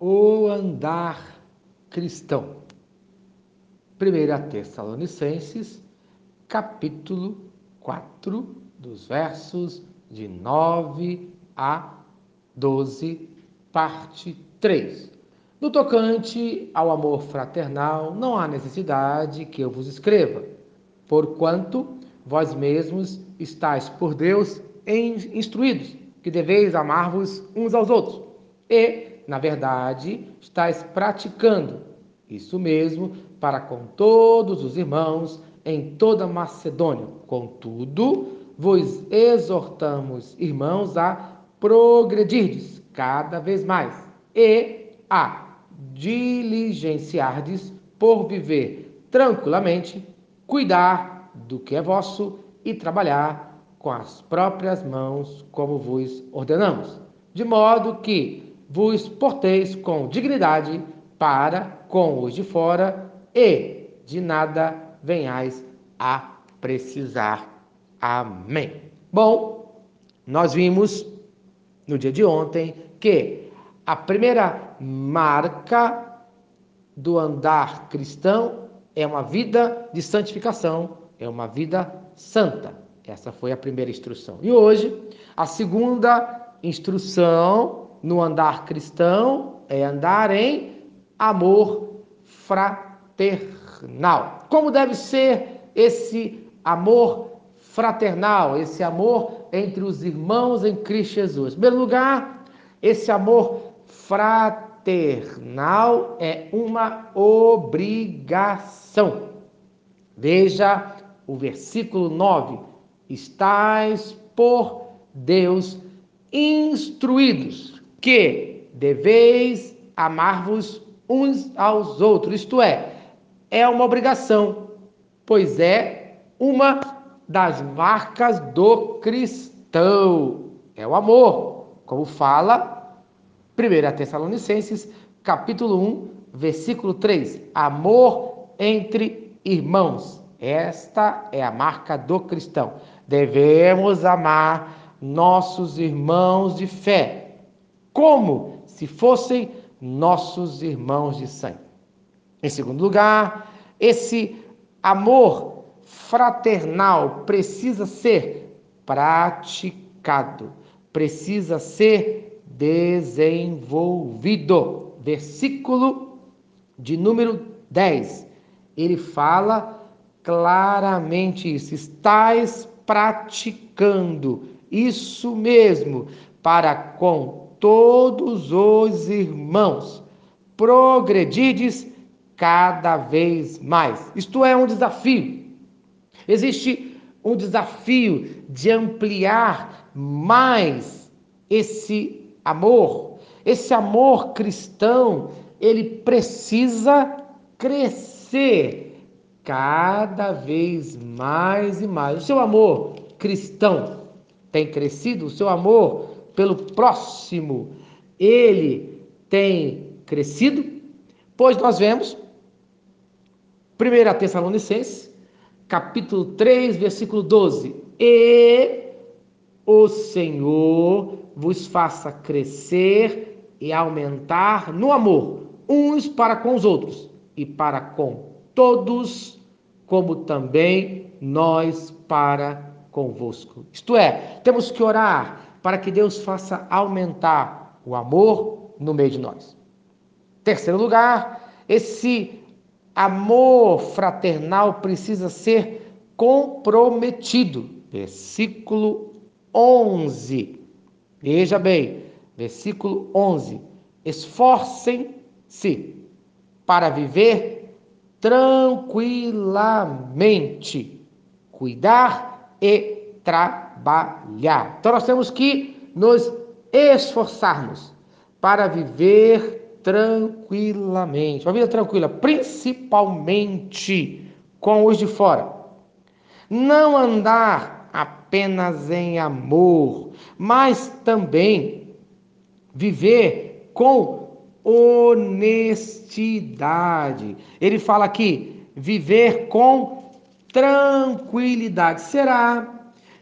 o andar cristão. 1 Tessalonicenses, capítulo 4, dos versos de 9 a 12, parte 3. No tocante ao amor fraternal, não há necessidade que eu vos escreva, porquanto vós mesmos estáis por Deus instruídos, que deveis amar-vos uns aos outros. E na verdade, estáis praticando isso mesmo para com todos os irmãos em toda Macedônia. Contudo, vos exortamos, irmãos, a progredirdes cada vez mais e a diligenciardes por viver tranquilamente, cuidar do que é vosso e trabalhar com as próprias mãos, como vos ordenamos, de modo que vos porteis com dignidade para com os de fora e de nada venhais a precisar. Amém. Bom, nós vimos no dia de ontem que a primeira marca do andar cristão é uma vida de santificação, é uma vida santa. Essa foi a primeira instrução. E hoje, a segunda instrução no andar cristão é andar em amor fraternal. Como deve ser esse amor fraternal, esse amor entre os irmãos em Cristo Jesus? Em primeiro lugar, esse amor fraternal é uma obrigação. Veja o versículo 9: Estais por Deus instruídos que deveis amar-vos uns aos outros. Isto é, é uma obrigação, pois é uma das marcas do cristão. É o amor, como fala 1 Tessalonicenses, capítulo 1, versículo 3. Amor entre irmãos. Esta é a marca do cristão. Devemos amar nossos irmãos de fé como se fossem nossos irmãos de sangue. Em segundo lugar, esse amor fraternal precisa ser praticado, precisa ser desenvolvido. Versículo de número 10. Ele fala claramente isso. Estais praticando isso mesmo para com todos os irmãos, progredides cada vez mais. Isto é um desafio. Existe um desafio de ampliar mais esse amor. Esse amor cristão, ele precisa crescer cada vez mais e mais. O seu amor cristão tem crescido? O seu amor pelo próximo, ele tem crescido, pois nós vemos 1 Tessalonicenses, capítulo 3, versículo 12: E o Senhor vos faça crescer e aumentar no amor, uns para com os outros e para com todos, como também nós para convosco. Isto é, temos que orar para que Deus faça aumentar o amor no meio de nós. Terceiro lugar, esse amor fraternal precisa ser comprometido. Versículo 11. Veja bem, versículo 11. Esforcem-se para viver tranquilamente, cuidar e trabalhar trabalhar. Então nós temos que nos esforçarmos para viver tranquilamente. Uma vida tranquila, principalmente com os de fora. Não andar apenas em amor, mas também viver com honestidade. Ele fala aqui, viver com tranquilidade. Será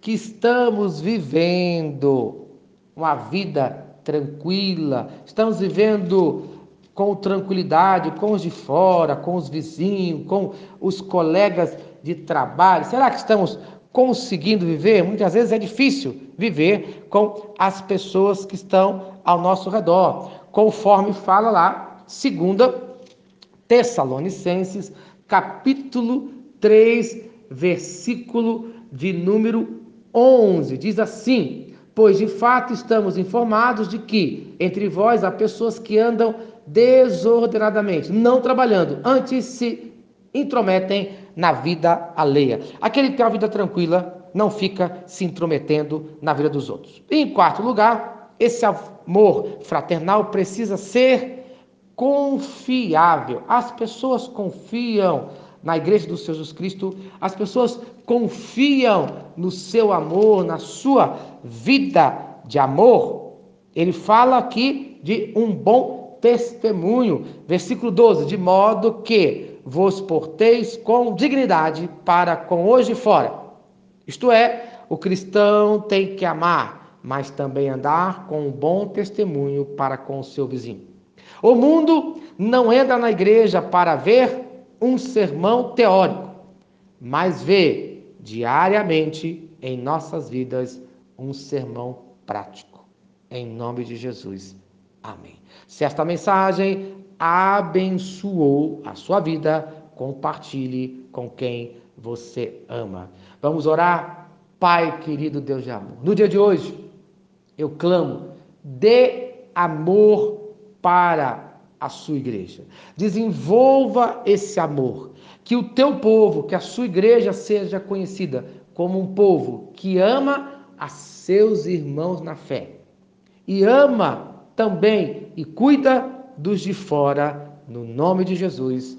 que estamos vivendo uma vida tranquila, estamos vivendo com tranquilidade com os de fora, com os vizinhos, com os colegas de trabalho? Será que estamos conseguindo viver? Muitas vezes é difícil viver com as pessoas que estão ao nosso redor, conforme fala lá, segunda Tessalonicenses, capítulo 3, versículo de número 11. Diz assim: Pois de fato estamos informados de que entre vós há pessoas que andam desordenadamente, não trabalhando, antes se intrometem na vida alheia. Aquele que tem uma vida tranquila não fica se intrometendo na vida dos outros. E em quarto lugar, esse amor fraternal precisa ser confiável. As pessoas confiam na igreja do Senhor Jesus Cristo, as pessoas confiam no seu amor, na sua vida de amor. Ele fala aqui de um bom testemunho. Versículo 12: De modo que vos porteis com dignidade para com hoje e fora. Isto é, o cristão tem que amar, mas também andar com um bom testemunho para com o seu vizinho. O mundo não entra na igreja para ver um sermão teórico, mas vê diariamente em nossas vidas um sermão prático. Em nome de Jesus. Amém. Se esta mensagem abençoou a sua vida, compartilhe com quem você ama. Vamos orar? Pai querido Deus de amor. No dia de hoje, eu clamo, dê amor para a sua igreja. Desenvolva esse amor. Que o teu povo, que a sua igreja seja conhecida como um povo que ama a seus irmãos na fé. E ama também e cuida dos de fora, no nome de Jesus.